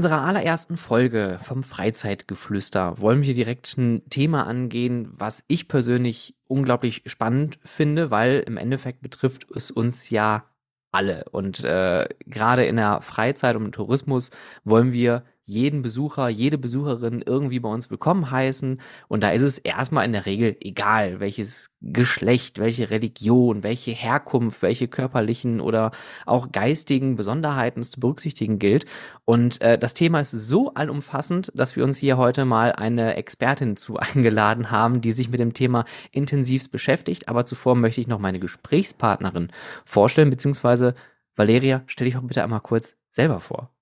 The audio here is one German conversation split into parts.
Unserer allerersten Folge vom Freizeitgeflüster wollen wir direkt ein Thema angehen, was ich persönlich unglaublich spannend finde, weil im Endeffekt betrifft es uns ja alle. Und äh, gerade in der Freizeit und im Tourismus wollen wir jeden Besucher, jede Besucherin irgendwie bei uns willkommen heißen. Und da ist es erstmal in der Regel egal, welches Geschlecht, welche Religion, welche Herkunft, welche körperlichen oder auch geistigen Besonderheiten es zu berücksichtigen gilt. Und äh, das Thema ist so allumfassend, dass wir uns hier heute mal eine Expertin zu eingeladen haben, die sich mit dem Thema intensivst beschäftigt. Aber zuvor möchte ich noch meine Gesprächspartnerin vorstellen, beziehungsweise Valeria, stell dich doch bitte einmal kurz selber vor.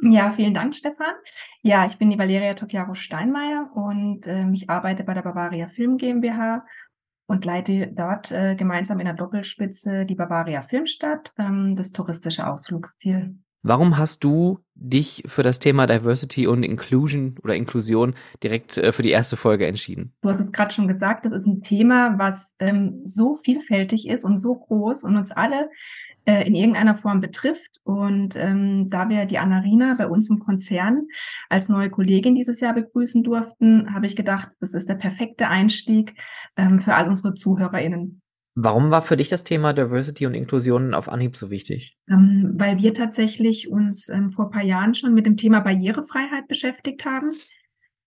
Ja, vielen Dank, Stefan. Ja, ich bin die Valeria Tokiaro Steinmeier und äh, ich arbeite bei der Bavaria Film GmbH und leite dort äh, gemeinsam in der Doppelspitze die Bavaria Filmstadt, ähm, das touristische Ausflugsziel. Warum hast du dich für das Thema Diversity und Inclusion oder Inklusion direkt äh, für die erste Folge entschieden? Du hast es gerade schon gesagt, das ist ein Thema, was ähm, so vielfältig ist und so groß und uns alle in irgendeiner Form betrifft. Und ähm, da wir die Anarina bei uns im Konzern als neue Kollegin dieses Jahr begrüßen durften, habe ich gedacht, das ist der perfekte Einstieg ähm, für all unsere ZuhörerInnen. Warum war für dich das Thema Diversity und Inklusion auf Anhieb so wichtig? Ähm, weil wir tatsächlich uns ähm, vor paar Jahren schon mit dem Thema Barrierefreiheit beschäftigt haben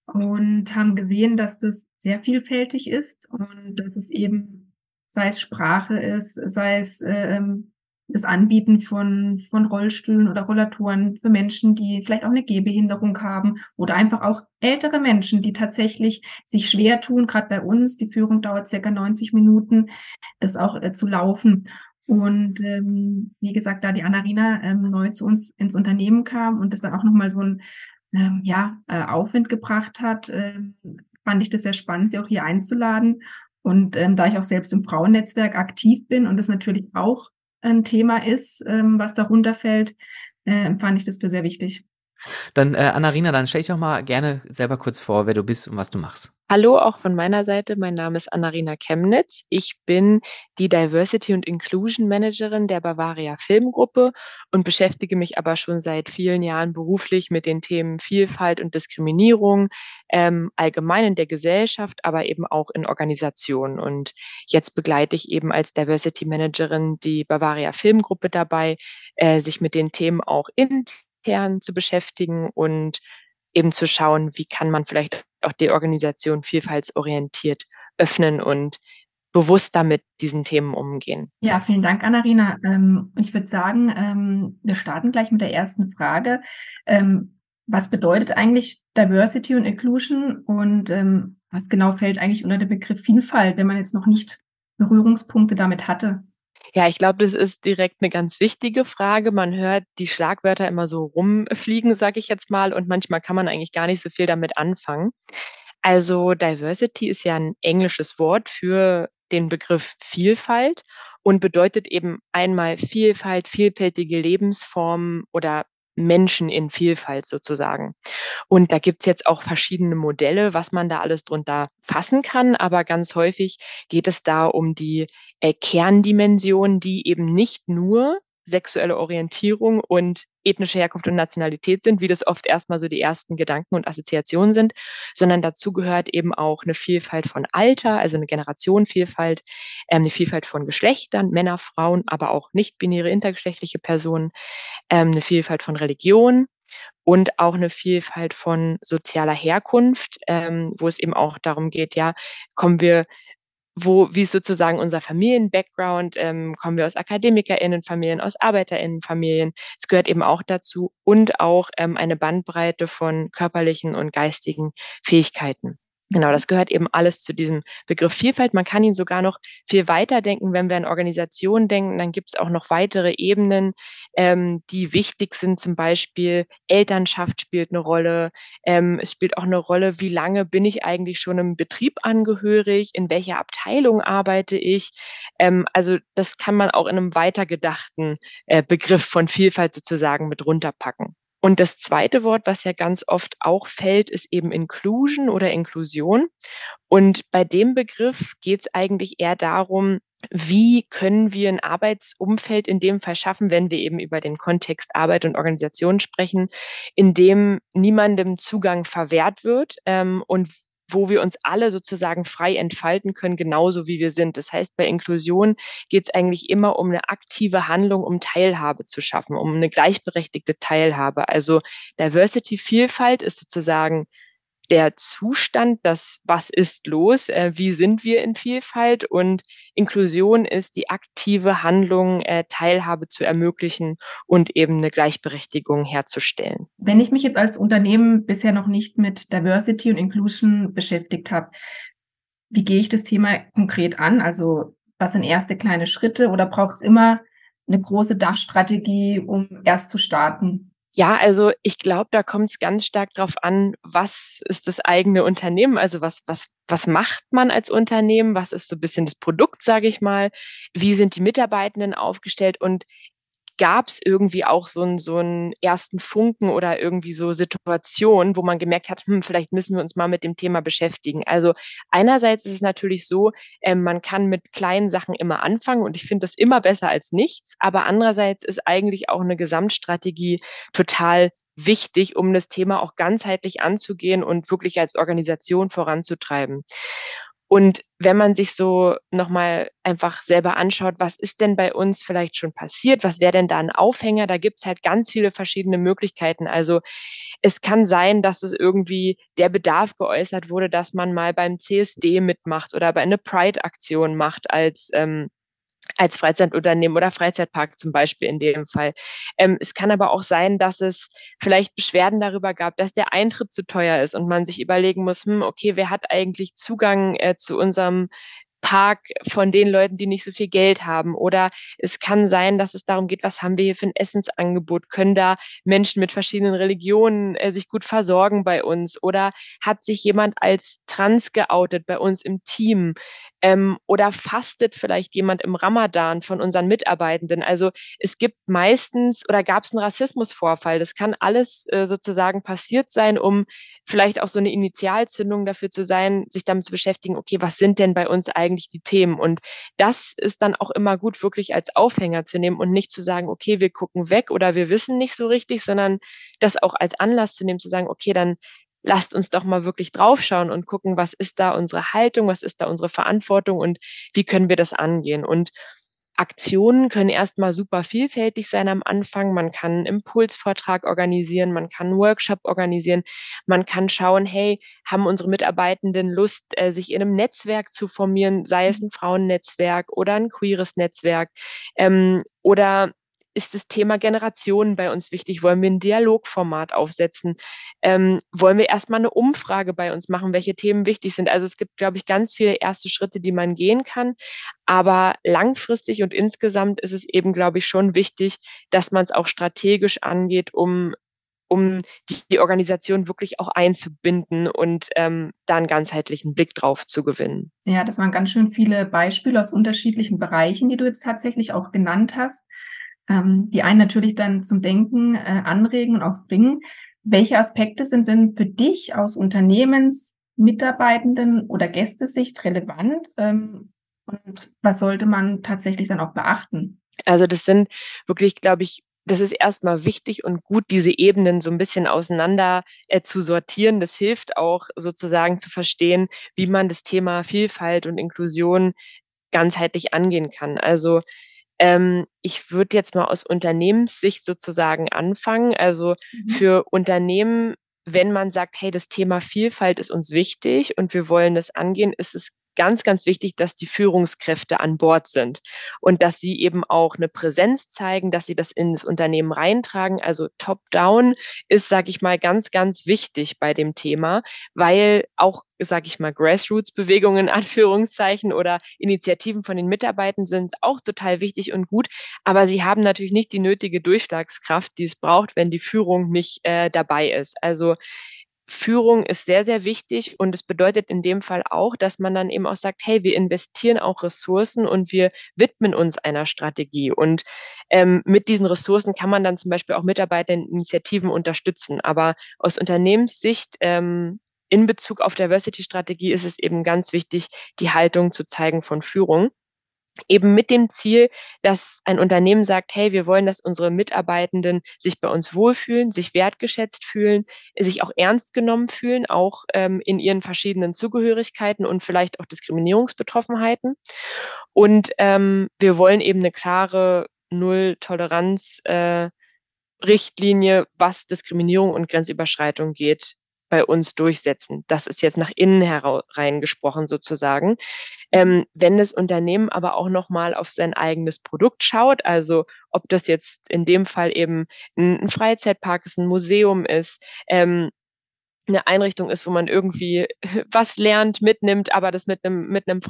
und haben gesehen, dass das sehr vielfältig ist und dass es eben, sei es Sprache ist, sei es ähm, das Anbieten von, von Rollstühlen oder Rollatoren für Menschen, die vielleicht auch eine Gehbehinderung haben oder einfach auch ältere Menschen, die tatsächlich sich schwer tun, gerade bei uns, die Führung dauert circa 90 Minuten, das auch äh, zu laufen. Und ähm, wie gesagt, da die Anarina ähm, neu zu uns ins Unternehmen kam und das dann auch nochmal so ein ähm, ja, äh, Aufwind gebracht hat, ähm, fand ich das sehr spannend, sie auch hier einzuladen. Und ähm, da ich auch selbst im Frauennetzwerk aktiv bin und das natürlich auch ein Thema ist, ähm, was darunter fällt, äh, empfand ich das für sehr wichtig. Dann, äh, Annarina, dann stell dich doch mal gerne selber kurz vor, wer du bist und was du machst. Hallo, auch von meiner Seite. Mein Name ist Annarina Chemnitz. Ich bin die Diversity und Inclusion Managerin der Bavaria Filmgruppe und beschäftige mich aber schon seit vielen Jahren beruflich mit den Themen Vielfalt und Diskriminierung, ähm, allgemein in der Gesellschaft, aber eben auch in Organisationen. Und jetzt begleite ich eben als Diversity Managerin die Bavaria Filmgruppe dabei, äh, sich mit den Themen auch intern zu beschäftigen und eben zu schauen, wie kann man vielleicht auch die Organisation vielfaltsorientiert öffnen und bewusster mit diesen Themen umgehen. Ja, vielen Dank, Annarina. Ähm, ich würde sagen, ähm, wir starten gleich mit der ersten Frage. Ähm, was bedeutet eigentlich Diversity und Inclusion und was genau fällt eigentlich unter den Begriff Vielfalt, wenn man jetzt noch nicht Berührungspunkte damit hatte? Ja, ich glaube, das ist direkt eine ganz wichtige Frage. Man hört die Schlagwörter immer so rumfliegen, sage ich jetzt mal, und manchmal kann man eigentlich gar nicht so viel damit anfangen. Also Diversity ist ja ein englisches Wort für den Begriff Vielfalt und bedeutet eben einmal Vielfalt, vielfältige Lebensformen oder Menschen in Vielfalt sozusagen. Und da gibt's jetzt auch verschiedene Modelle, was man da alles drunter fassen kann. Aber ganz häufig geht es da um die äh, Kerndimension, die eben nicht nur sexuelle Orientierung und ethnische Herkunft und Nationalität sind, wie das oft erstmal so die ersten Gedanken und Assoziationen sind, sondern dazu gehört eben auch eine Vielfalt von Alter, also eine Generationenvielfalt, ähm, eine Vielfalt von Geschlechtern, Männer, Frauen, aber auch nicht-binäre intergeschlechtliche Personen, ähm, eine Vielfalt von Religion und auch eine Vielfalt von sozialer Herkunft, ähm, wo es eben auch darum geht, ja, kommen wir wo, wie ist sozusagen unser Familien-Background, ähm, kommen wir aus AkademikerInnenfamilien, aus ArbeiterInnenfamilien. Es gehört eben auch dazu und auch ähm, eine Bandbreite von körperlichen und geistigen Fähigkeiten. Genau, das gehört eben alles zu diesem Begriff Vielfalt. Man kann ihn sogar noch viel weiter denken, wenn wir an Organisationen denken. Dann gibt es auch noch weitere Ebenen, ähm, die wichtig sind. Zum Beispiel Elternschaft spielt eine Rolle. Ähm, es spielt auch eine Rolle, wie lange bin ich eigentlich schon im Betrieb angehörig? In welcher Abteilung arbeite ich? Ähm, also das kann man auch in einem weitergedachten äh, Begriff von Vielfalt sozusagen mit runterpacken. Und das zweite Wort, was ja ganz oft auch fällt, ist eben Inclusion oder Inklusion. Und bei dem Begriff geht es eigentlich eher darum, wie können wir ein Arbeitsumfeld in dem Fall schaffen, wenn wir eben über den Kontext Arbeit und Organisation sprechen, in dem niemandem Zugang verwehrt wird ähm, und wo wir uns alle sozusagen frei entfalten können, genauso wie wir sind. Das heißt, bei Inklusion geht es eigentlich immer um eine aktive Handlung, um Teilhabe zu schaffen, um eine gleichberechtigte Teilhabe. Also Diversity, Vielfalt ist sozusagen der Zustand, das was ist los, äh, wie sind wir in Vielfalt und Inklusion ist die aktive Handlung, äh, Teilhabe zu ermöglichen und eben eine Gleichberechtigung herzustellen. Wenn ich mich jetzt als Unternehmen bisher noch nicht mit Diversity und Inclusion beschäftigt habe, wie gehe ich das Thema konkret an? Also was sind erste kleine Schritte oder braucht es immer eine große Dachstrategie, um erst zu starten? Ja, also ich glaube, da kommt es ganz stark drauf an, was ist das eigene Unternehmen, also was, was, was macht man als Unternehmen, was ist so ein bisschen das Produkt, sage ich mal, wie sind die Mitarbeitenden aufgestellt? Und gab es irgendwie auch so einen so einen ersten Funken oder irgendwie so Situationen, wo man gemerkt hat, hm, vielleicht müssen wir uns mal mit dem Thema beschäftigen. Also einerseits ist es natürlich so, äh, man kann mit kleinen Sachen immer anfangen und ich finde das immer besser als nichts, aber andererseits ist eigentlich auch eine Gesamtstrategie total wichtig, um das Thema auch ganzheitlich anzugehen und wirklich als Organisation voranzutreiben. Und wenn man sich so nochmal einfach selber anschaut, was ist denn bei uns vielleicht schon passiert, was wäre denn da ein Aufhänger, da gibt's halt ganz viele verschiedene Möglichkeiten. Also es kann sein, dass es irgendwie der Bedarf geäußert wurde, dass man mal beim CSD mitmacht oder bei einer Pride-Aktion macht als ähm, als Freizeitunternehmen oder Freizeitpark zum Beispiel in dem Fall. Ähm, es kann aber auch sein, dass es vielleicht Beschwerden darüber gab, dass der Eintritt zu teuer ist und man sich überlegen muss, hm, okay, wer hat eigentlich Zugang äh, zu unserem Park von den Leuten, die nicht so viel Geld haben. Oder es kann sein, dass es darum geht, was haben wir hier für ein Essensangebot? Können da Menschen mit verschiedenen Religionen äh, sich gut versorgen bei uns? Oder hat sich jemand als trans geoutet bei uns im Team? Ähm, oder fastet vielleicht jemand im Ramadan von unseren Mitarbeitenden? Also es gibt meistens oder gab es einen Rassismusvorfall. Das kann alles äh, sozusagen passiert sein, um vielleicht auch so eine Initialzündung dafür zu sein, sich damit zu beschäftigen, okay, was sind denn bei uns eigentlich die Themen? Und das ist dann auch immer gut, wirklich als Aufhänger zu nehmen und nicht zu sagen, okay, wir gucken weg oder wir wissen nicht so richtig, sondern das auch als Anlass zu nehmen, zu sagen, okay, dann lasst uns doch mal wirklich draufschauen und gucken, was ist da unsere Haltung, was ist da unsere Verantwortung und wie können wir das angehen. Und Aktionen können erstmal super vielfältig sein am Anfang. Man kann einen Impulsvortrag organisieren, man kann einen Workshop organisieren, man kann schauen, hey, haben unsere Mitarbeitenden Lust, äh, sich in einem Netzwerk zu formieren, sei es ein Frauennetzwerk oder ein queeres Netzwerk ähm, oder ist das Thema Generationen bei uns wichtig? Wollen wir ein Dialogformat aufsetzen? Ähm, wollen wir erstmal eine Umfrage bei uns machen, welche Themen wichtig sind? Also es gibt, glaube ich, ganz viele erste Schritte, die man gehen kann. Aber langfristig und insgesamt ist es eben, glaube ich, schon wichtig, dass man es auch strategisch angeht, um um die Organisation wirklich auch einzubinden und ähm, da einen ganzheitlichen Blick drauf zu gewinnen. Ja, das waren ganz schön viele Beispiele aus unterschiedlichen Bereichen, die du jetzt tatsächlich auch genannt hast ähm, die einen natürlich dann zum Denken äh, anregen und auch bringen. Welche Aspekte sind denn für dich aus Unternehmens, Mitarbeitenden oder Gästesicht relevant? Ähm, und was sollte man tatsächlich dann auch beachten? Also das sind wirklich, glaube ich, das ist erstmal wichtig und gut, diese Ebenen so ein bisschen auseinander äh, zu sortieren. Das hilft auch sozusagen zu verstehen, wie man das Thema Vielfalt und Inklusion ganzheitlich angehen kann. Also ähm, ich würde jetzt mal aus Unternehmenssicht sozusagen anfangen. Also mhm. für Unternehmen, wenn man sagt, hey, das Thema Vielfalt ist uns wichtig und wir wollen das angehen, ist es ganz, ganz wichtig, dass die Führungskräfte an Bord sind und dass sie eben auch eine Präsenz zeigen, dass sie das ins Unternehmen reintragen. Also Top-Down ist, sage ich mal, ganz, ganz wichtig bei dem Thema, weil auch, sage ich mal, Grassroots-Bewegungen Anführungszeichen oder Initiativen von den Mitarbeitern sind auch total wichtig und gut, aber sie haben natürlich nicht die nötige Durchschlagskraft, die es braucht, wenn die Führung nicht äh, dabei ist. Also Führung ist sehr, sehr wichtig und es bedeutet in dem Fall auch, dass man dann eben auch sagt, hey, wir investieren auch Ressourcen und wir widmen uns einer Strategie. Und ähm, mit diesen Ressourcen kann man dann zum Beispiel auch Mitarbeiter in Initiativen unterstützen. Aber aus Unternehmenssicht ähm, in Bezug auf Diversity-Strategie ist es eben ganz wichtig, die Haltung zu zeigen von Führung. Eben mit dem Ziel, dass ein Unternehmen sagt, hey, wir wollen, dass unsere Mitarbeitenden sich bei uns wohlfühlen, sich wertgeschätzt fühlen, sich auch ernst genommen fühlen, auch ähm, in ihren verschiedenen Zugehörigkeiten und vielleicht auch Diskriminierungsbetroffenheiten. Und ähm, wir wollen eben eine klare Null-Toleranz äh, Richtlinie, was Diskriminierung und Grenzüberschreitung geht, bei uns durchsetzen. Das ist jetzt nach innen herein gesprochen sozusagen. Ähm, wenn das Unternehmen aber auch nochmal auf sein eigenes Produkt schaut, also ob das jetzt in dem Fall eben ein, Freizeitpark ist, ein Museum ist, ähm, eine Einrichtung ist, wo man irgendwie was lernt, mitnimmt, aber das mit einem, mit einem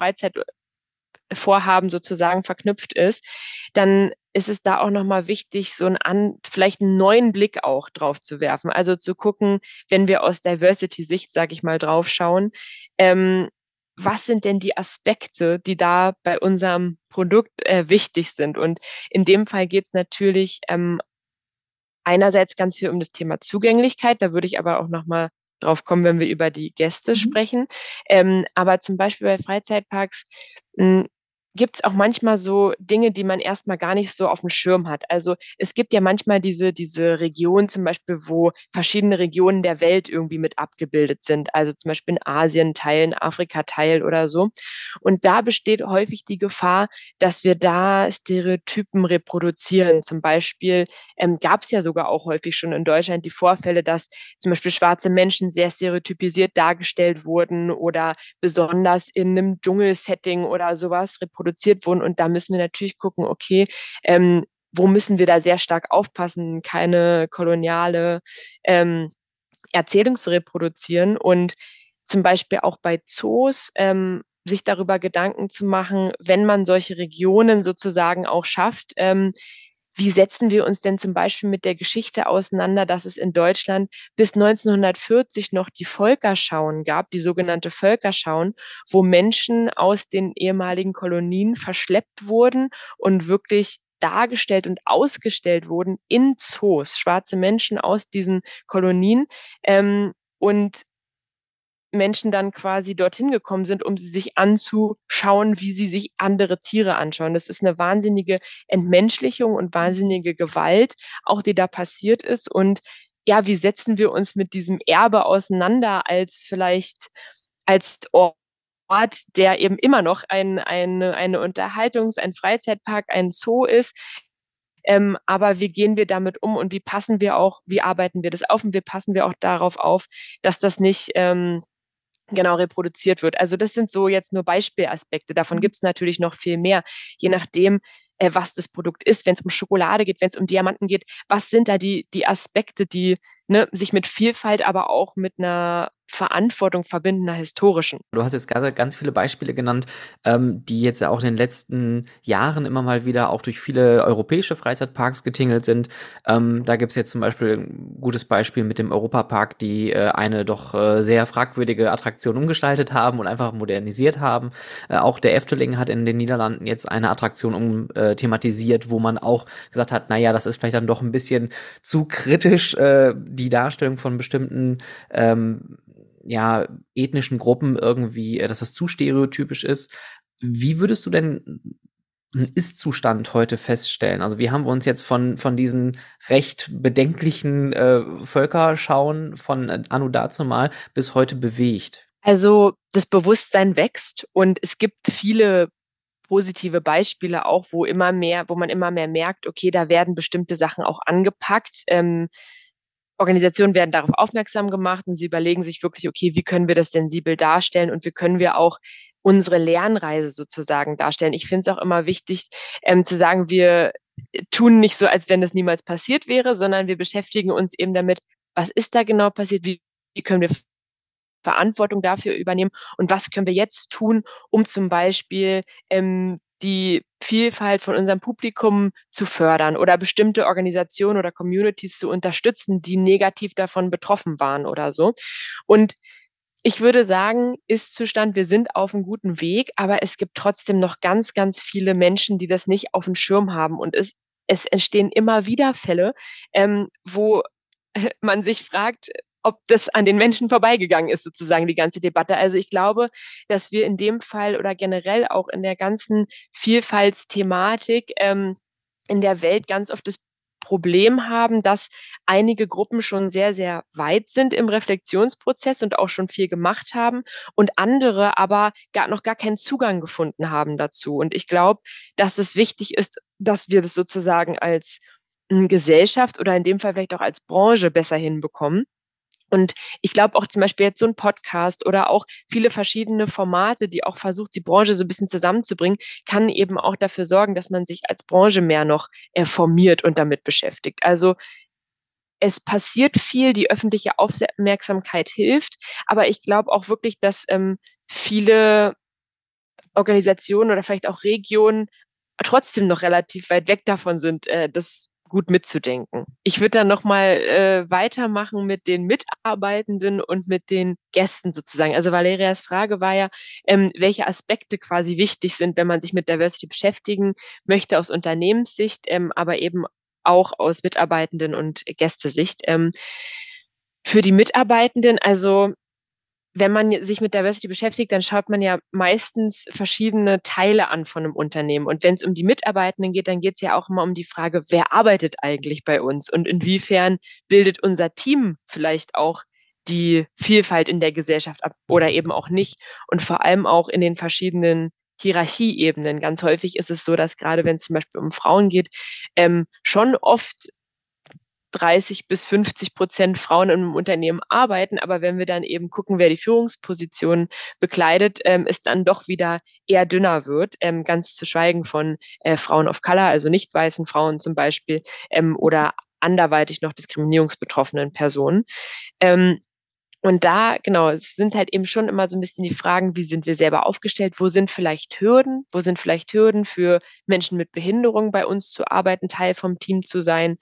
Freizeitvorhaben sozusagen verknüpft ist, dann ist es da auch nochmal wichtig, so einen vielleicht einen neuen Blick auch drauf zu werfen. Also zu gucken, wenn wir aus Diversity-Sicht, sage ich mal, drauf schauen, ähm, was sind denn die Aspekte, die da bei unserem Produkt äh, wichtig sind? Und in dem Fall geht es natürlich ähm, einerseits ganz viel um das Thema Zugänglichkeit. Da würde ich aber auch nochmal drauf kommen, wenn wir über die Gäste mhm. sprechen. Ähm, aber zum Beispiel bei Freizeitparks hm, gibt es auch manchmal so Dinge, die man erstmal gar nicht so auf dem Schirm hat. Also es gibt ja manchmal diese, diese Region zum Beispiel, wo verschiedene Regionen der Welt irgendwie mit abgebildet sind. Also zum Beispiel in Asien Teilen, Afrika Teil oder so. Und da besteht häufig die Gefahr, dass wir da Stereotypen reproduzieren. Zum Beispiel ähm, gab es ja sogar auch häufig schon in Deutschland die Vorfälle, dass zum Beispiel schwarze Menschen sehr stereotypisiert dargestellt wurden oder besonders in einem Dschungelsetting oder sowas reproduziert produziert wurden. Und da müssen wir natürlich gucken, okay, ähm, wo müssen wir da sehr stark aufpassen, keine koloniale ähm, Erzählung zu reproduzieren und zum Beispiel auch bei Zoos ähm, sich darüber Gedanken zu machen, wenn man solche Regionen sozusagen auch schafft, ähm, wie setzen wir uns denn zum Beispiel mit der Geschichte auseinander, dass es in Deutschland bis 1940 noch die Völkerschauen gab, die sogenannte Völkerschauen, wo Menschen aus den ehemaligen Kolonien verschleppt wurden und wirklich dargestellt und ausgestellt wurden in Zoos, schwarze Menschen aus diesen Kolonien. Ähm, und Menschen dann quasi dorthin gekommen sind, um sie sich anzuschauen, wie sie sich andere Tiere anschauen. Das ist eine wahnsinnige Entmenschlichung und wahnsinnige Gewalt, auch die da passiert ist. Und ja, wie setzen wir uns mit diesem Erbe auseinander als vielleicht als Ort, der eben immer noch ein, eine, eine Unterhaltungs-, ein Freizeitpark, ein Zoo ist, ähm, aber wie gehen wir damit um und wie passen wir auch, wie arbeiten wir das auf und wie passen wir auch darauf auf, dass das nicht ähm, genau reproduziert wird. Also das sind so jetzt nur Beispielaspekte. Davon mhm. gibt es natürlich noch viel mehr, je nachdem, äh, was das Produkt ist. Wenn es um Schokolade geht, wenn es um Diamanten geht, was sind da die, die Aspekte, die ne, sich mit Vielfalt, aber auch mit einer Verantwortung verbinden, einer historischen. Du hast jetzt gerade ganz viele Beispiele genannt, ähm, die jetzt auch in den letzten Jahren immer mal wieder auch durch viele europäische Freizeitparks getingelt sind. Ähm, da gibt es jetzt zum Beispiel ein gutes Beispiel mit dem Europapark, die äh, eine doch äh, sehr fragwürdige Attraktion umgestaltet haben und einfach modernisiert haben. Äh, auch der Efteling hat in den Niederlanden jetzt eine Attraktion um, äh, thematisiert, wo man auch gesagt hat, naja, das ist vielleicht dann doch ein bisschen zu kritisch, äh, die Darstellung von bestimmten ähm, ja, ethnischen Gruppen irgendwie, äh, dass das zu stereotypisch ist. Wie würdest du denn einen Ist-Zustand heute feststellen? Also wie haben wir uns jetzt von, von diesen recht bedenklichen äh, Völkerschauen von äh, Anno dazumal bis heute bewegt? Also das Bewusstsein wächst und es gibt viele positive Beispiele auch, wo immer mehr, wo man immer mehr merkt, okay, da werden bestimmte Sachen auch angepackt. Ähm, Organisationen werden darauf aufmerksam gemacht und sie überlegen sich wirklich, okay, wie können wir das sensibel darstellen und wie können wir auch unsere Lernreise sozusagen darstellen. Ich finde es auch immer wichtig ähm, zu sagen, wir tun nicht so, als wenn das niemals passiert wäre, sondern wir beschäftigen uns eben damit, was ist da genau passiert, wie, wie können wir Verantwortung dafür übernehmen und was können wir jetzt tun, um zum Beispiel ähm, die Vielfalt von unserem Publikum zu fördern oder bestimmte Organisationen oder Communities zu unterstützen, die negativ davon betroffen waren oder so. Und ich würde sagen, Ist-Zustand, wir sind auf einem guten Weg, aber es gibt trotzdem noch ganz, ganz viele Menschen, die das nicht auf dem Schirm haben. Und es, es entstehen immer wieder Fälle, ähm, wo man sich fragt, ob das an den Menschen vorbeigegangen ist, sozusagen die ganze Debatte. Also ich glaube, dass wir in dem Fall oder generell auch in der ganzen Vielfaltsthematik ähm, in der Welt ganz oft das Problem haben, dass einige Gruppen schon sehr, sehr weit sind im Reflexionsprozess und auch schon viel gemacht haben und andere aber gar, noch gar keinen Zugang gefunden haben dazu. Und ich glaube, dass es wichtig ist, dass wir das sozusagen als hm, Gesellschaft oder in dem Fall vielleicht auch als Branche besser hinbekommen. Und ich glaube auch zum Beispiel jetzt so ein Podcast oder auch viele verschiedene Formate, die auch versucht, die Branche so ein bisschen zusammenzubringen, kann eben auch dafür sorgen, dass man sich als Branche mehr noch äh, formiert und damit beschäftigt. Also es passiert viel, die öffentliche Aufmerksamkeit hilft, aber ich glaube auch wirklich, dass ähm, viele Organisationen oder vielleicht auch Regionen trotzdem noch relativ weit weg davon sind, äh, das gut mitzudenken. Ich würde dann nochmal äh, weitermachen mit den Mitarbeitenden und mit den Gästen sozusagen. Also Valerias Frage war ja, ähm, welche Aspekte quasi wichtig sind, wenn man sich mit Diversity beschäftigen möchte aus Unternehmenssicht, ähm, aber eben auch aus Mitarbeitenden und Gästesicht. Ähm, für die Mitarbeitenden, also wenn man sich mit Diversity beschäftigt, dann schaut man ja meistens verschiedene Teile an von einem Unternehmen. Und wenn es um die Mitarbeitenden geht, dann geht es ja auch immer um die Frage, wer arbeitet eigentlich bei uns und inwiefern bildet unser Team vielleicht auch die Vielfalt in der Gesellschaft ab oder eben auch nicht. Und vor allem auch in den verschiedenen Hierarchieebenen. Ganz häufig ist es so, dass gerade wenn es zum Beispiel um Frauen geht, ähm, schon oft 30 bis 50 Prozent Frauen im Unternehmen arbeiten. Aber wenn wir dann eben gucken, wer die Führungspositionen bekleidet, ähm, es dann doch wieder eher dünner wird. Ähm, ganz zu schweigen von äh, Frauen of Color, also nicht weißen Frauen zum Beispiel, ähm, oder anderweitig noch diskriminierungsbetroffenen Personen. Ähm, und da, genau, es sind halt eben schon immer so ein bisschen die Fragen, wie sind wir selber aufgestellt? Wo sind vielleicht Hürden? Wo sind vielleicht Hürden für Menschen mit Behinderung bei uns zu arbeiten, Teil vom Team zu sein?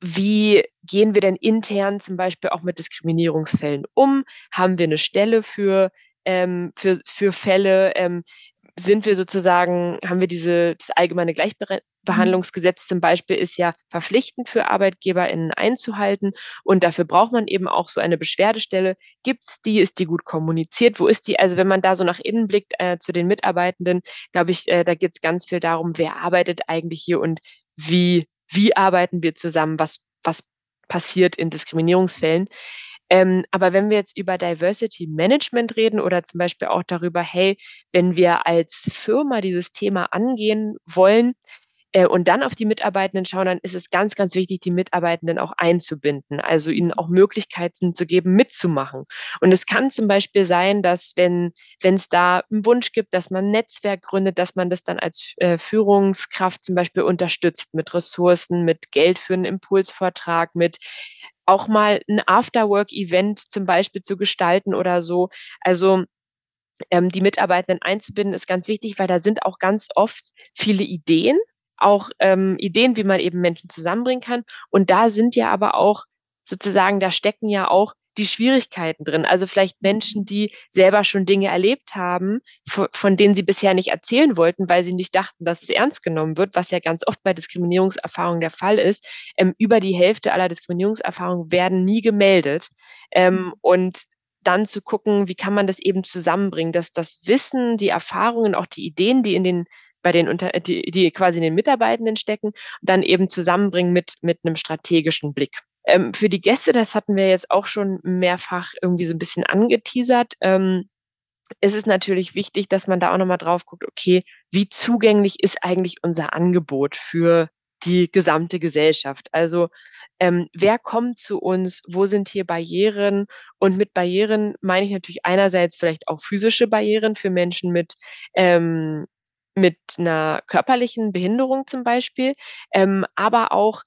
Wie gehen wir denn intern zum Beispiel auch mit Diskriminierungsfällen um? Haben wir eine Stelle für ähm, für, für Fälle, ähm, sind wir sozusagen, haben wir diese, das allgemeine Gleichbehandlungsgesetz zum Beispiel ist ja verpflichtend für ArbeitgeberInnen einzuhalten und dafür braucht man eben auch so eine Beschwerdestelle. Gibt es die? Ist die gut kommuniziert? Wo ist die? Also wenn man da so nach innen blickt äh, zu den Mitarbeitenden, glaube ich, äh, da geht es ganz viel darum, wer arbeitet eigentlich hier und wie, wie arbeiten wir zusammen? Was, was passiert in Diskriminierungsfällen? Ähm, aber wenn wir jetzt über Diversity Management reden oder zum Beispiel auch darüber, hey, wenn wir als Firma dieses Thema angehen wollen, äh, und dann auf die Mitarbeitenden schauen, dann ist es ganz, ganz wichtig, die Mitarbeitenden auch einzubinden, also ihnen auch Möglichkeiten zu geben, mitzumachen. Und es kann zum Beispiel sein, dass wenn wenn es da einen Wunsch gibt, dass man ein Netzwerk gründet, dass man das dann als äh, Führungskraft zum Beispiel unterstützt mit Ressourcen, mit Geld für einen Impulsvortrag, mit auch mal ein Afterwork-Event zum Beispiel zu gestalten oder so. Also ähm, die Mitarbeitenden einzubinden ist ganz wichtig, weil da sind auch ganz oft viele Ideen, auch ähm, Ideen, wie man eben Menschen zusammenbringen kann. Und da sind ja aber auch sozusagen, da stecken ja auch die Schwierigkeiten drin. Also vielleicht Menschen, die selber schon Dinge erlebt haben, von denen sie bisher nicht erzählen wollten, weil sie nicht dachten, dass es ernst genommen wird, was ja ganz oft bei Diskriminierungserfahrungen der Fall ist. Ähm, über die Hälfte aller Diskriminierungserfahrungen werden nie gemeldet. Ähm, und dann zu gucken, wie kann man das eben zusammenbringen, dass das Wissen, die Erfahrungen, auch die Ideen, die in den bei den unter, die, die quasi in den Mitarbeitenden stecken, dann eben zusammenbringen mit, mit einem strategischen Blick. Ähm, für die Gäste, das hatten wir jetzt auch schon mehrfach irgendwie so ein bisschen angeteasert. Ähm, es ist natürlich wichtig, dass man da auch nochmal drauf guckt, okay, wie zugänglich ist eigentlich unser Angebot für die gesamte Gesellschaft? Also ähm, wer kommt zu uns? Wo sind hier Barrieren? Und mit Barrieren meine ich natürlich einerseits vielleicht auch physische Barrieren für Menschen mit ähm, mit einer körperlichen Behinderung zum Beispiel, ähm, aber auch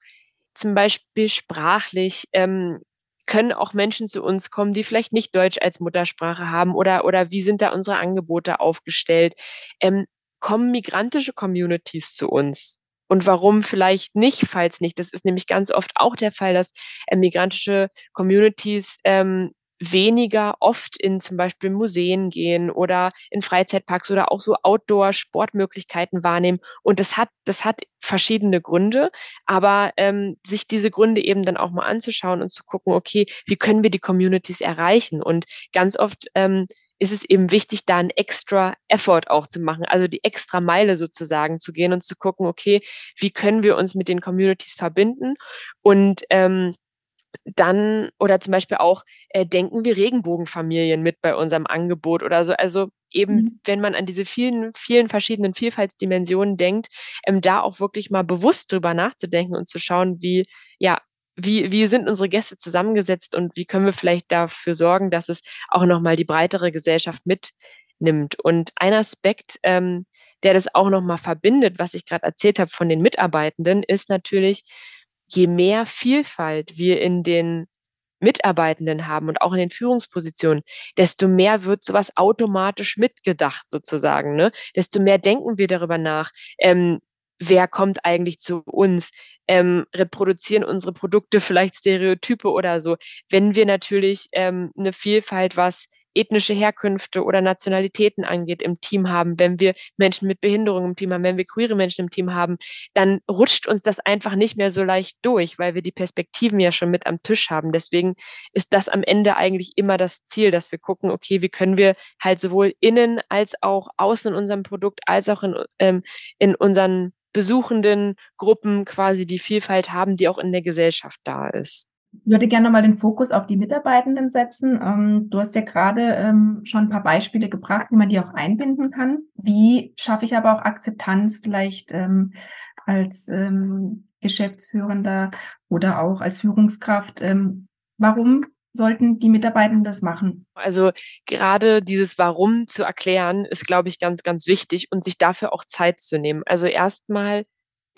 zum Beispiel sprachlich ähm, können auch Menschen zu uns kommen, die vielleicht nicht Deutsch als Muttersprache haben oder, oder wie sind da unsere Angebote aufgestellt? Ähm, kommen migrantische Communities zu uns? Und warum vielleicht nicht, falls nicht? Das ist nämlich ganz oft auch der Fall, dass äh, migrantische Communities ähm, weniger oft in zum Beispiel Museen gehen oder in Freizeitparks oder auch so Outdoor-Sportmöglichkeiten wahrnehmen. Und das hat, das hat verschiedene Gründe, aber ähm, sich diese Gründe eben dann auch mal anzuschauen und zu gucken, okay, wie können wir die Communities erreichen? Und ganz oft ähm, ist es eben wichtig, da einen extra Effort auch zu machen, also die extra Meile sozusagen zu gehen und zu gucken, okay, wie können wir uns mit den Communities verbinden und ähm, dann oder zum Beispiel auch äh, denken wir Regenbogenfamilien mit bei unserem Angebot oder so. Also eben, mhm. wenn man an diese vielen, vielen verschiedenen Vielfaltsdimensionen denkt, ähm, da auch wirklich mal bewusst drüber nachzudenken und zu schauen, wie, ja, wie, wie sind unsere Gäste zusammengesetzt und wie können wir vielleicht dafür sorgen, dass es auch nochmal die breitere Gesellschaft mitnimmt. Und ein Aspekt, ähm, der das auch nochmal verbindet, was ich gerade erzählt habe von den Mitarbeitenden, ist natürlich, je mehr Vielfalt wir in den Mitarbeitenden haben und auch in den Führungspositionen, desto mehr wird sowas automatisch mitgedacht sozusagen. Ne? Desto mehr denken wir darüber nach, ähm, wer kommt eigentlich zu uns, ähm, reproduzieren unsere Produkte vielleicht Stereotype oder so. Wenn wir natürlich ähm, eine Vielfalt, was ethnische Herkünfte oder Nationalitäten angeht, im Team haben, wenn wir Menschen mit Behinderung im Team haben, wenn wir queere Menschen im Team haben, dann rutscht uns das einfach nicht mehr so leicht durch, weil wir die Perspektiven ja schon mit am Tisch haben. Deswegen ist das am Ende eigentlich immer das Ziel, dass wir gucken, okay, wie können wir halt sowohl innen als auch außen in unserem Produkt als auch in, ähm, in unseren besuchenden Gruppen quasi die Vielfalt haben, die auch in der Gesellschaft da ist. Ich würde gerne nochmal den Fokus auf die Mitarbeitenden setzen. Ähm, du hast ja gerade ähm, schon ein paar Beispiele gebracht, wie man die auch einbinden kann. Wie schaffe ich aber auch Akzeptanz vielleicht ähm, als Geschäftsführender oder auch als Führungskraft? warum sollten die Mitarbeitenden das machen? Also gerade dieses Warum zu erklären, ist, glaube ich, ganz, ganz wichtig und sich dafür auch Zeit zu nehmen. Also erstmal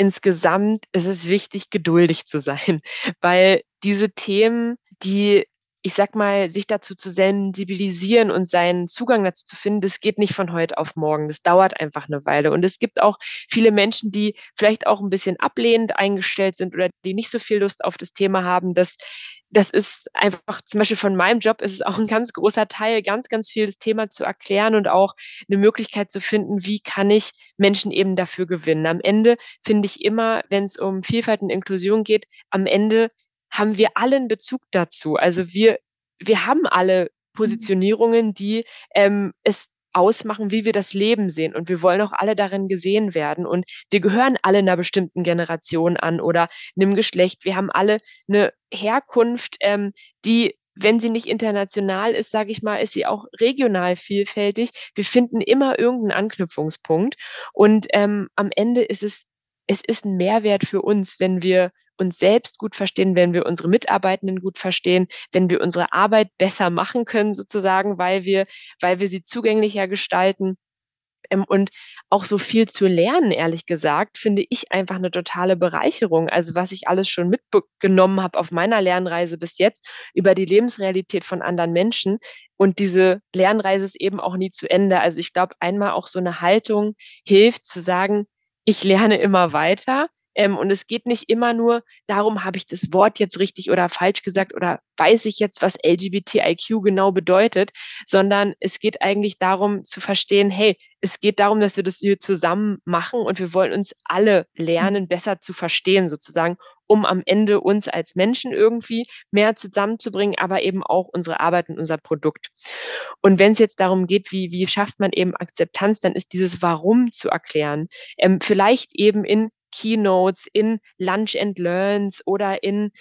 insgesamt ist es wichtig, geduldig zu sein, weil diese Themen, die ich sag mal, sich dazu zu sensibilisieren und seinen Zugang dazu zu finden, das geht nicht von heute auf morgen. Das dauert einfach eine Weile. Und es gibt auch viele Menschen, die vielleicht auch ein bisschen ablehnend eingestellt sind oder die nicht so viel Lust auf das Thema haben. Das, das ist einfach, zum Beispiel von meinem Job ist es auch ein ganz großer Teil, ganz, ganz viel das Thema zu erklären und auch eine Möglichkeit zu finden, wie kann ich Menschen eben dafür gewinnen. Am Ende finde ich immer, wenn es um Vielfalt und Inklusion geht, am Ende haben wir allen Bezug dazu. Also wir, wir haben alle mhm. Positionierungen, die ähm, es ausmachen, wie wir das Leben sehen. Und wir wollen auch alle darin gesehen werden. Und wir gehören alle einer bestimmten Generation an oder einem Geschlecht. Wir haben alle eine Herkunft, ähm, die wenn sie nicht international ist, sage ich mal, ist sie auch regional vielfältig. Wir finden immer irgendeinen Anknüpfungspunkt. Und ähm, am Ende ist es, es ist ein Mehrwert für uns, wenn wir uns selbst gut verstehen, wenn wir unsere Mitarbeitenden gut verstehen, wenn wir unsere Arbeit besser machen können, sozusagen, weil wir, weil wir sie zugänglicher gestalten. Ähm, und auch so viel zu lernen, ehrlich gesagt, finde ich einfach eine totale Bereicherung. Also was ich alles schon mitgenommen habe auf meiner Lernreise bis jetzt über die Lebensrealität von anderen Menschen. Und diese Lernreise ist eben auch nie zu Ende. Also ich glaube, einmal auch so eine Haltung hilft zu sagen, ich lerne immer weiter ähm, und es geht nicht immer nur darum, habe ich das Wort jetzt richtig oder falsch gesagt oder weiß ich jetzt, was LGBTIQ genau bedeutet, sondern es geht eigentlich darum zu verstehen, hey, es geht darum, dass wir das hier zusammen machen und wir wollen uns alle lernen, besser zu verstehen sozusagen, um am Ende uns als Menschen irgendwie mehr zusammenzubringen, aber eben auch unsere Arbeit und unser Produkt. Und wenn es jetzt darum geht, wie, wie schafft man eben Akzeptanz, dann ist dieses Warum zu erklären. Ähm, vielleicht eben in Keynotes, in Lunch and Learns oder in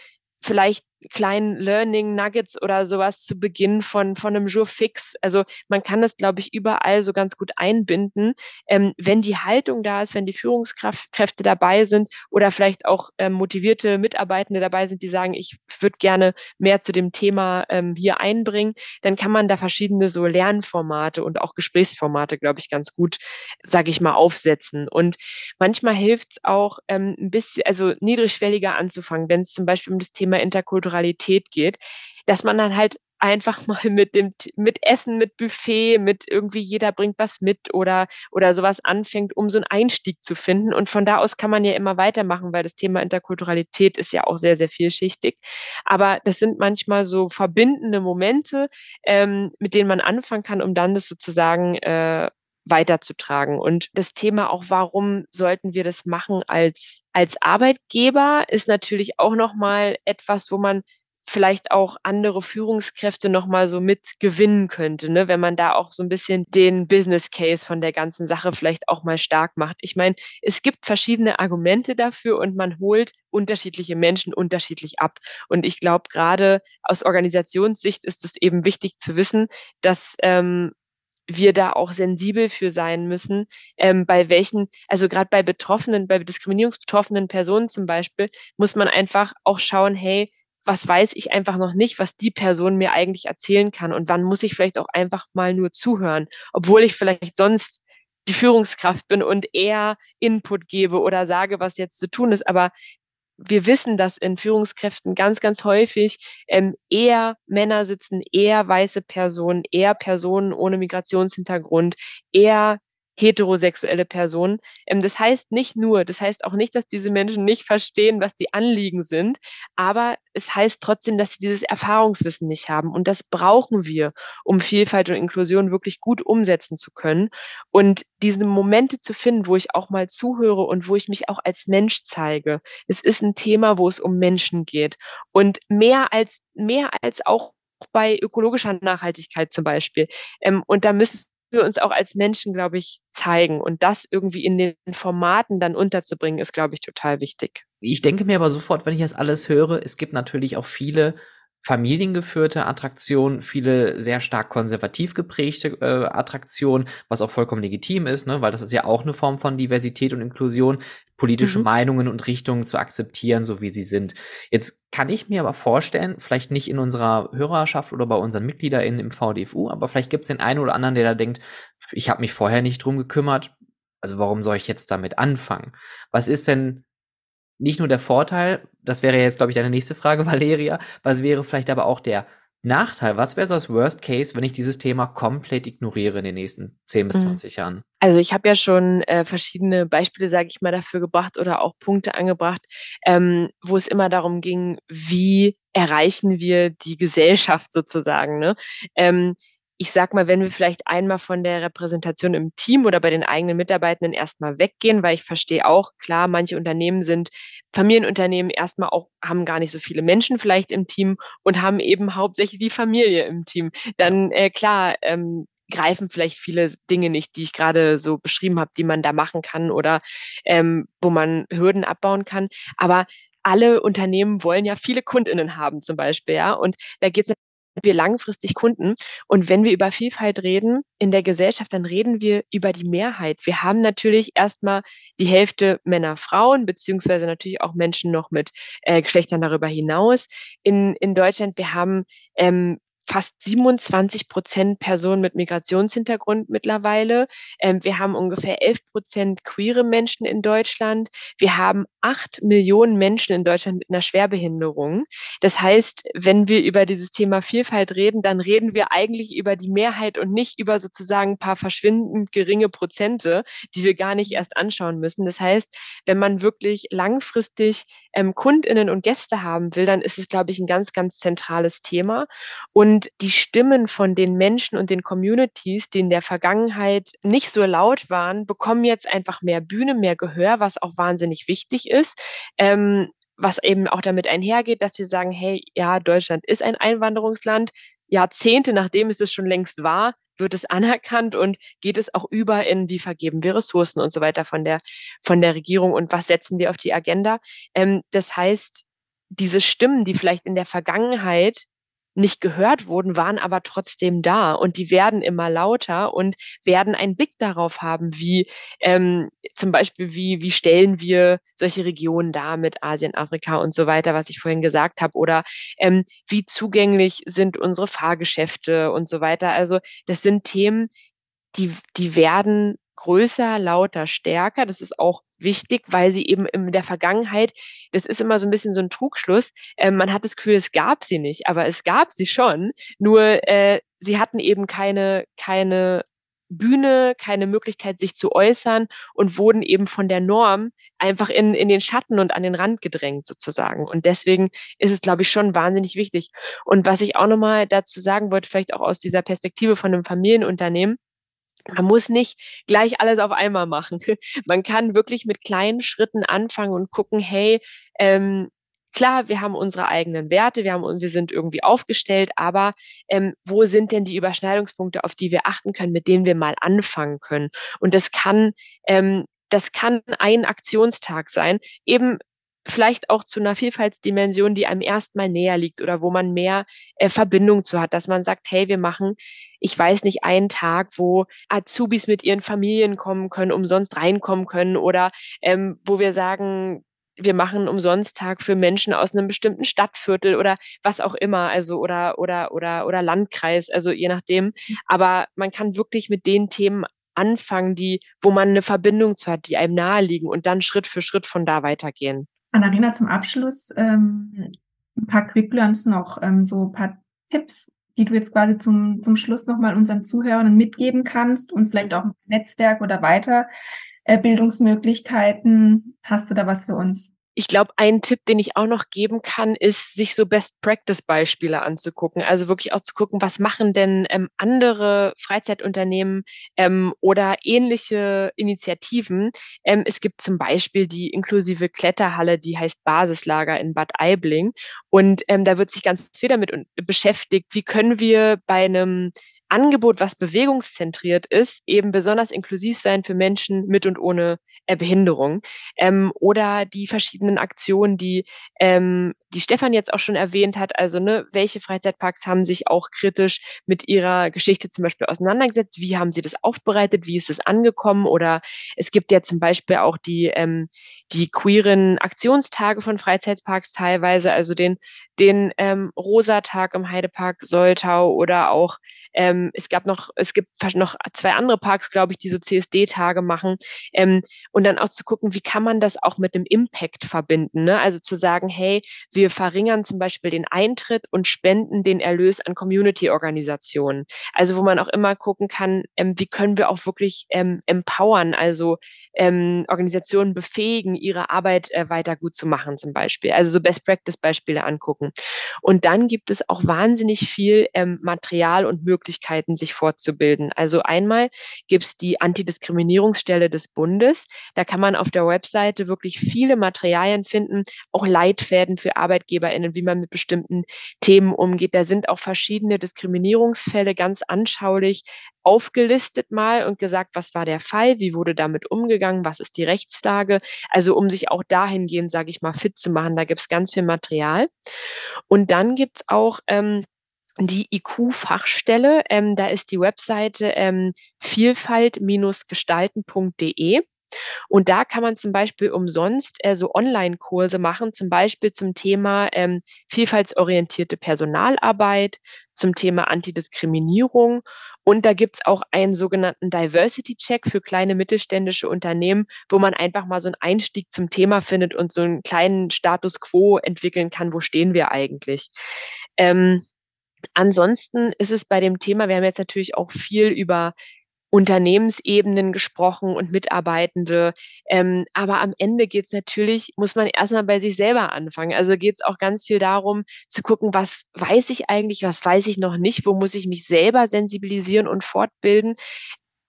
vielleicht kleinen Learning Nuggets oder sowas zu Beginn von, von einem Jour fix. Also man kann das, glaube ich, überall so ganz gut einbinden, ähm, wenn die Haltung da ist, wenn die Führungskräfte dabei sind oder vielleicht auch ähm, motivierte Mitarbeitende dabei sind, die sagen, ich würde gerne mehr zu dem Thema ähm, hier einbringen, dann kann man da verschiedene so Lernformate und auch Gesprächsformate, glaube ich, ganz gut, sage ich mal, aufsetzen. Und manchmal hilft es auch ähm, ein bisschen, also niedrigschwelliger anzufangen, wenn es zum Beispiel um das Thema Interkultur Kulturalität geht, dass man dann halt einfach mal mit dem mit Essen, mit Buffet, mit irgendwie jeder bringt was mit oder oder sowas anfängt, um so einen Einstieg zu finden. Und von da aus kann man ja immer weitermachen, weil das Thema Interkulturalität ist ja auch sehr sehr vielschichtig. Aber das sind manchmal so verbindende Momente, ähm, mit denen man anfangen kann, um dann das sozusagen äh, weiterzutragen. Und das Thema auch, warum sollten wir das machen als, als Arbeitgeber, ist natürlich auch nochmal etwas, wo man vielleicht auch andere Führungskräfte nochmal so mit gewinnen könnte, ne? wenn man da auch so ein bisschen den Business Case von der ganzen Sache vielleicht auch mal stark macht. Ich meine, es gibt verschiedene Argumente dafür und man holt unterschiedliche Menschen unterschiedlich ab. Und ich glaube, gerade aus Organisationssicht ist es eben wichtig zu wissen, dass ähm, wir da auch sensibel für sein müssen, ähm, bei welchen, also gerade bei Betroffenen, bei diskriminierungsbetroffenen Personen zum Beispiel, muss man einfach auch schauen, hey, was weiß ich einfach noch nicht, was die Person mir eigentlich erzählen kann und wann muss ich vielleicht auch einfach mal nur zuhören, obwohl ich vielleicht sonst die Führungskraft bin und eher Input gebe oder sage, was jetzt zu tun ist. Aber wir wissen, dass in Führungskräften ganz, ganz häufig ähm, eher Männer sitzen, eher weiße Personen, eher Personen ohne Migrationshintergrund, eher heterosexuelle Personen. Ähm, das heißt nicht nur, das heißt auch nicht, dass diese Menschen nicht verstehen, was die Anliegen sind, aber es heißt trotzdem, dass sie dieses Erfahrungswissen nicht haben. Und das brauchen wir, um Vielfalt und Inklusion wirklich gut umsetzen zu können. Und diese Momente zu finden, wo ich auch mal zuhöre und wo ich mich auch als Mensch zeige. Es ist ein Thema, wo es um Menschen geht. Und mehr als, mehr als auch bei ökologischer Nachhaltigkeit zum Beispiel. Ähm, und da müssen wir uns auch als Menschen, glaube ich, zeigen. Und das irgendwie in den Formaten dann unterzubringen, ist, glaube ich, total wichtig. Ich denke mir aber sofort, wenn ich das alles höre, es gibt natürlich auch viele familiengeführte Attraktionen, viele sehr stark konservativ geprägte äh, Attraktionen, was auch vollkommen legitim ist, ne? weil das ist ja auch eine Form von Diversität und Inklusion, politische mhm. Meinungen und Richtungen zu akzeptieren, so wie sie sind. Jetzt kann ich mir aber vorstellen, vielleicht nicht in unserer Hörerschaft oder bei unseren MitgliederInnen im VDFU, aber vielleicht gibt es den einen oder anderen, der da denkt, ich habe mich vorher nicht drum gekümmert, also warum soll ich jetzt damit anfangen? Was ist denn nicht nur der Vorteil, das wäre jetzt, glaube ich, deine nächste Frage, Valeria, was wäre vielleicht aber auch der Nachteil? Was wäre so das Worst Case, wenn ich dieses Thema komplett ignoriere in den nächsten 10 bis 20 mhm. Jahren? Also ich habe ja schon äh, verschiedene Beispiele, sage ich mal, dafür gebracht oder auch Punkte angebracht, ähm, wo es immer darum ging, wie erreichen wir die Gesellschaft sozusagen. Ne? Ähm, ich sag mal, wenn wir vielleicht einmal von der Repräsentation im Team oder bei den eigenen Mitarbeitenden erstmal weggehen, weil ich verstehe auch, klar, manche Unternehmen sind Familienunternehmen erstmal auch, haben gar nicht so viele Menschen vielleicht im Team und haben eben hauptsächlich die Familie im Team. Dann, äh, klar, ähm, greifen vielleicht viele Dinge nicht, die ich gerade so beschrieben habe, die man da machen kann oder ähm, wo man Hürden abbauen kann. Aber alle Unternehmen wollen ja viele KundInnen haben zum Beispiel, ja. Und da geht es wir langfristig Kunden. Und wenn wir über Vielfalt reden in der Gesellschaft, dann reden wir über die Mehrheit. Wir haben natürlich erstmal die Hälfte Männer, Frauen, beziehungsweise natürlich auch Menschen noch mit äh, Geschlechtern darüber hinaus. In, in Deutschland, wir haben ähm, fast 27 Prozent Personen mit Migrationshintergrund mittlerweile. Ähm, wir haben ungefähr 11 Prozent queere Menschen in Deutschland. Wir haben acht Millionen Menschen in Deutschland mit einer Schwerbehinderung. Das heißt, wenn wir über dieses Thema Vielfalt reden, dann reden wir eigentlich über die Mehrheit und nicht über sozusagen ein paar verschwindend geringe Prozente, die wir gar nicht erst anschauen müssen. Das heißt, wenn man wirklich langfristig ähm, Kundinnen und Gäste haben will, dann ist es, glaube ich, ein ganz, ganz zentrales Thema. Und die Stimmen von den Menschen und den Communities, die in der Vergangenheit nicht so laut waren, bekommen jetzt einfach mehr Bühne, mehr Gehör, was auch wahnsinnig wichtig ist. Ähm, was eben auch damit einhergeht, dass wir sagen, hey, ja, Deutschland ist ein Einwanderungsland. Jahrzehnte nachdem es es schon längst war, wird es anerkannt und geht es auch über in, wie vergeben wir Ressourcen und so weiter von der, von der Regierung und was setzen wir auf die Agenda. Ähm, das heißt, diese Stimmen, die vielleicht in der Vergangenheit nicht gehört wurden, waren aber trotzdem da und die werden immer lauter und werden einen Blick darauf haben, wie ähm, zum Beispiel, wie, wie stellen wir solche Regionen dar mit Asien, Afrika und so weiter, was ich vorhin gesagt habe, oder ähm, wie zugänglich sind unsere Fahrgeschäfte und so weiter. Also das sind Themen, die, die werden größer, lauter, stärker. Das ist auch wichtig, weil sie eben in der Vergangenheit, das ist immer so ein bisschen so ein Trugschluss, äh, man hat das Gefühl, es gab sie nicht, aber es gab sie schon, nur äh, sie hatten eben keine, keine Bühne, keine Möglichkeit, sich zu äußern und wurden eben von der Norm einfach in, in den Schatten und an den Rand gedrängt sozusagen. Und deswegen ist es, glaube ich, schon wahnsinnig wichtig. Und was ich auch nochmal dazu sagen wollte, vielleicht auch aus dieser Perspektive von einem Familienunternehmen, man muss nicht gleich alles auf einmal machen. Man kann wirklich mit kleinen Schritten anfangen und gucken, hey, ähm, klar, wir haben unsere eigenen Werte, wir haben wir sind irgendwie aufgestellt, aber ähm, wo sind denn die Überschneidungspunkte, auf die wir achten können, mit denen wir mal anfangen können? Und das kann ähm, das kann ein Aktionstag sein, eben vielleicht auch zu einer Vielfaltsdimension, die einem erstmal näher liegt oder wo man mehr äh, Verbindung zu hat, dass man sagt, hey, wir machen, ich weiß nicht, einen Tag, wo Azubis mit ihren Familien kommen können, umsonst reinkommen können oder ähm, wo wir sagen, wir machen umsonst Tag für Menschen aus einem bestimmten Stadtviertel oder was auch immer, also oder oder oder oder Landkreis, also je nachdem. Aber man kann wirklich mit den Themen anfangen, die, wo man eine Verbindung zu hat, die einem nahe liegen und dann Schritt für Schritt von da weitergehen. Annarina, zum Abschluss ähm, ein paar Quick Learns noch, ähm, so ein paar Tipps, die du jetzt quasi zum, zum Schluss nochmal unseren Zuhörern mitgeben kannst und vielleicht auch Netzwerk oder Weiterbildungsmöglichkeiten. Hast du da was für uns? Ich glaube, ein Tipp, den ich auch noch geben kann, ist, sich so Best-Practice-Beispiele anzugucken. Also wirklich auch zu gucken, was machen denn ähm, andere Freizeitunternehmen ähm, oder ähnliche Initiativen. Ähm, es gibt zum Beispiel die inklusive Kletterhalle, die heißt Basislager in Bad Aibling. Und ähm, da wird sich ganz viel damit beschäftigt, wie können wir bei einem Angebot, was bewegungszentriert ist, eben besonders inklusiv sein für Menschen mit und ohne äh, Behinderung. Ähm, oder die verschiedenen Aktionen, die, ähm, die Stefan jetzt auch schon erwähnt hat. Also, ne, welche Freizeitparks haben sich auch kritisch mit ihrer Geschichte zum Beispiel auseinandergesetzt? Wie haben sie das aufbereitet? Wie ist es angekommen? Oder es gibt ja zum Beispiel auch die, ähm, die queeren Aktionstage von Freizeitparks teilweise, also den, den ähm, Rosa-Tag im Heidepark Soltau oder auch ähm, es gab noch, es gibt noch zwei andere Parks, glaube ich, die so CSD-Tage machen. Ähm, und dann auch zu gucken, wie kann man das auch mit dem Impact verbinden? Ne? Also zu sagen, hey, wir verringern zum Beispiel den Eintritt und spenden den Erlös an Community-Organisationen. Also wo man auch immer gucken kann, ähm, wie können wir auch wirklich ähm, empowern, also ähm, Organisationen befähigen, ihre Arbeit äh, weiter gut zu machen zum Beispiel. Also so Best-Practice-Beispiele angucken. Und dann gibt es auch wahnsinnig viel ähm, Material und Möglichkeiten, sich fortzubilden. Also einmal gibt es die Antidiskriminierungsstelle des Bundes. Da kann man auf der Webseite wirklich viele Materialien finden, auch Leitfäden für ArbeitgeberInnen, wie man mit bestimmten Themen umgeht. Da sind auch verschiedene Diskriminierungsfälle ganz anschaulich aufgelistet mal und gesagt, was war der Fall, wie wurde damit umgegangen, was ist die Rechtslage. Also um sich auch dahingehend, sage ich mal, fit zu machen, da gibt es ganz viel Material. Und dann gibt es auch ähm, die IQ-Fachstelle. Ähm, da ist die Webseite ähm, vielfalt-gestalten.de. Und da kann man zum Beispiel umsonst äh, so Online-Kurse machen, zum Beispiel zum Thema ähm, vielfaltsorientierte Personalarbeit, zum Thema Antidiskriminierung. Und da gibt's auch einen sogenannten Diversity-Check für kleine mittelständische Unternehmen, wo man einfach mal so einen Einstieg zum Thema findet und so einen kleinen Status quo entwickeln kann, wo stehen wir eigentlich. Ähm, Ansonsten ist es bei dem Thema, wir haben jetzt natürlich auch viel über Unternehmensebenen gesprochen und Mitarbeitende. Ähm, aber am Ende geht es natürlich, muss man erstmal bei sich selber anfangen. Also geht es auch ganz viel darum zu gucken, was weiß ich eigentlich, was weiß ich noch nicht, wo muss ich mich selber sensibilisieren und fortbilden.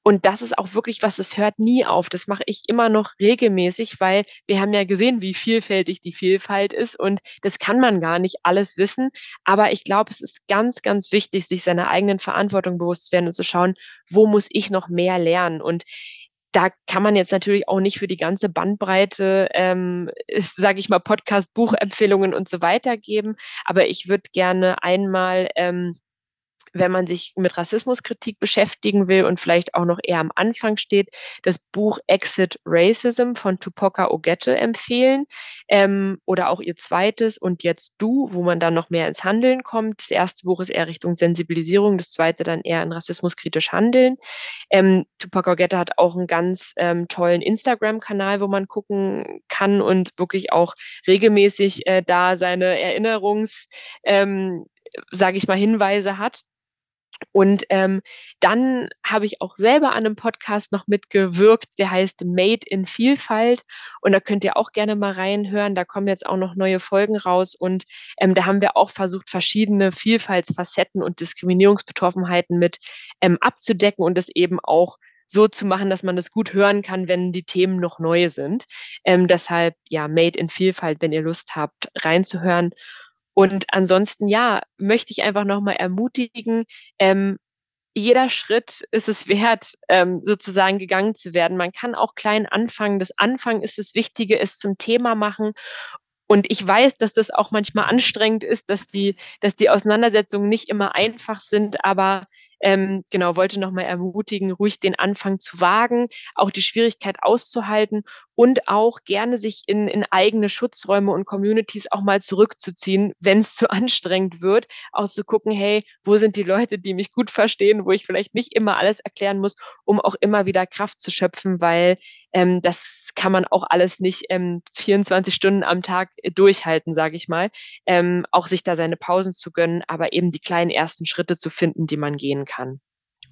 Und das ist auch wirklich was, das hört nie auf. Das mache ich immer noch regelmäßig, weil wir haben ja gesehen, wie vielfältig die Vielfalt ist und das kann man gar nicht alles wissen. Aber ich glaube, es ist ganz, ganz wichtig, sich seiner eigenen Verantwortung bewusst zu werden und zu schauen, wo muss ich noch mehr lernen? Und da kann man jetzt natürlich auch nicht für die ganze Bandbreite, ähm, sage ich mal, Podcast, Buchempfehlungen und so weiter geben. Aber ich würde gerne einmal ähm, wenn man sich mit Rassismuskritik beschäftigen will und vielleicht auch noch eher am Anfang steht, das Buch Exit Racism von Tupoka Ogette empfehlen ähm, oder auch ihr zweites und jetzt du, wo man dann noch mehr ins Handeln kommt. Das erste Buch ist eher Richtung Sensibilisierung, das zweite dann eher in rassismuskritisch Handeln. Ähm, Tupoka Ogette hat auch einen ganz ähm, tollen Instagram-Kanal, wo man gucken kann und wirklich auch regelmäßig äh, da seine Erinnerungs- ähm, sage ich mal, Hinweise hat. Und ähm, dann habe ich auch selber an einem Podcast noch mitgewirkt, der heißt Made in Vielfalt. Und da könnt ihr auch gerne mal reinhören. Da kommen jetzt auch noch neue Folgen raus. Und ähm, da haben wir auch versucht, verschiedene Vielfaltsfacetten und Diskriminierungsbetroffenheiten mit ähm, abzudecken und es eben auch so zu machen, dass man das gut hören kann, wenn die Themen noch neu sind. Ähm, deshalb, ja, Made in Vielfalt, wenn ihr Lust habt, reinzuhören. Und ansonsten, ja, möchte ich einfach nochmal ermutigen, ähm, jeder Schritt ist es wert, ähm, sozusagen gegangen zu werden. Man kann auch klein anfangen. Das Anfang ist das Wichtige, es zum Thema machen. Und ich weiß, dass das auch manchmal anstrengend ist, dass die, dass die Auseinandersetzungen nicht immer einfach sind, aber ähm, genau, wollte nochmal ermutigen, ruhig den Anfang zu wagen, auch die Schwierigkeit auszuhalten und auch gerne sich in, in eigene Schutzräume und Communities auch mal zurückzuziehen, wenn es zu anstrengend wird, auch zu gucken, hey, wo sind die Leute, die mich gut verstehen, wo ich vielleicht nicht immer alles erklären muss, um auch immer wieder Kraft zu schöpfen, weil ähm, das kann man auch alles nicht ähm, 24 Stunden am Tag äh, durchhalten, sage ich mal. Ähm, auch sich da seine Pausen zu gönnen, aber eben die kleinen ersten Schritte zu finden, die man gehen kann kann.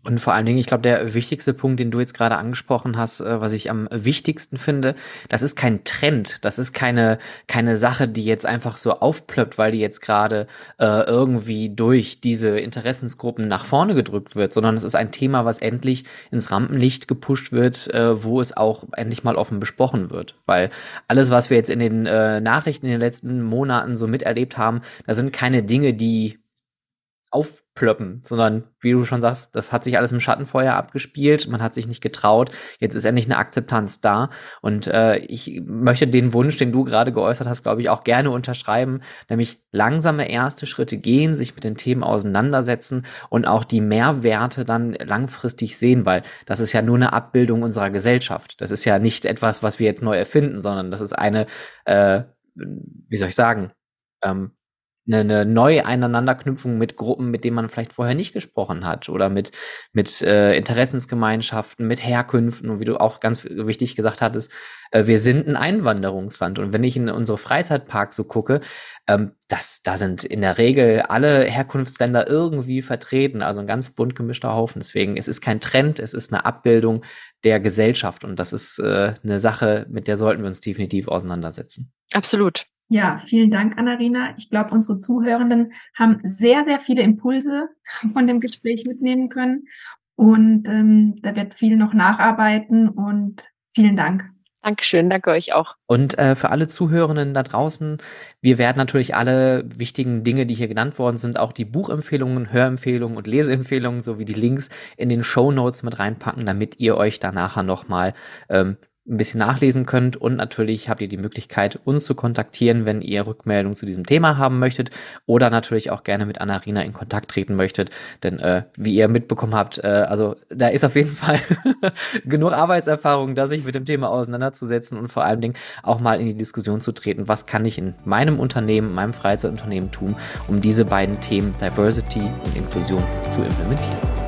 Und vor allen Dingen, ich glaube, der wichtigste Punkt, den du jetzt gerade angesprochen hast, äh, was ich am wichtigsten finde, das ist kein Trend, das ist keine keine Sache, die jetzt einfach so aufplöppt, weil die jetzt gerade äh, irgendwie durch diese Interessensgruppen nach vorne gedrückt wird, sondern es ist ein Thema, was endlich ins Rampenlicht gepusht wird, äh, wo es auch endlich mal offen besprochen wird, weil alles, was wir jetzt in den äh, Nachrichten in den letzten Monaten so miterlebt haben, da sind keine Dinge, die aufplöppen, sondern wie du schon sagst, das hat sich alles im Schattenfeuer abgespielt, man hat sich nicht getraut, jetzt ist endlich eine Akzeptanz da und äh, ich möchte den Wunsch, den du gerade geäußert hast, glaube ich, auch gerne unterschreiben, nämlich langsame erste Schritte gehen, sich mit den Themen auseinandersetzen und auch die Mehrwerte dann langfristig sehen, weil das ist ja nur eine Abbildung unserer Gesellschaft. Das ist ja nicht etwas, was wir jetzt neu erfinden, sondern das ist eine, äh, wie soll ich sagen, ähm, eine, eine neue mit Gruppen, mit denen man vielleicht vorher nicht gesprochen hat oder mit, mit äh, Interessensgemeinschaften, mit Herkünften und wie du auch ganz wichtig gesagt hattest, äh, wir sind ein Einwanderungsland und wenn ich in unsere Freizeitparks so gucke, ähm, das, da sind in der Regel alle Herkunftsländer irgendwie vertreten, also ein ganz bunt gemischter Haufen. Deswegen, es ist kein Trend, es ist eine Abbildung der Gesellschaft und das ist äh, eine Sache, mit der sollten wir uns definitiv auseinandersetzen. Absolut. Ja, vielen Dank, Anarina. Ich glaube, unsere Zuhörenden haben sehr, sehr viele Impulse von dem Gespräch mitnehmen können. Und ähm, da wird viel noch nacharbeiten und vielen Dank. Dankeschön, danke euch auch. Und äh, für alle Zuhörenden da draußen, wir werden natürlich alle wichtigen Dinge, die hier genannt worden sind, auch die Buchempfehlungen, Hörempfehlungen und Leseempfehlungen sowie die Links in den Show Notes mit reinpacken, damit ihr euch da nachher nochmal ähm, ein bisschen nachlesen könnt. Und natürlich habt ihr die Möglichkeit, uns zu kontaktieren, wenn ihr Rückmeldungen zu diesem Thema haben möchtet oder natürlich auch gerne mit Anarina in Kontakt treten möchtet. Denn äh, wie ihr mitbekommen habt, äh, also da ist auf jeden Fall genug Arbeitserfahrung, da sich mit dem Thema auseinanderzusetzen und vor allen Dingen auch mal in die Diskussion zu treten, was kann ich in meinem Unternehmen, meinem Freizeitunternehmen tun, um diese beiden Themen Diversity und Inklusion zu implementieren.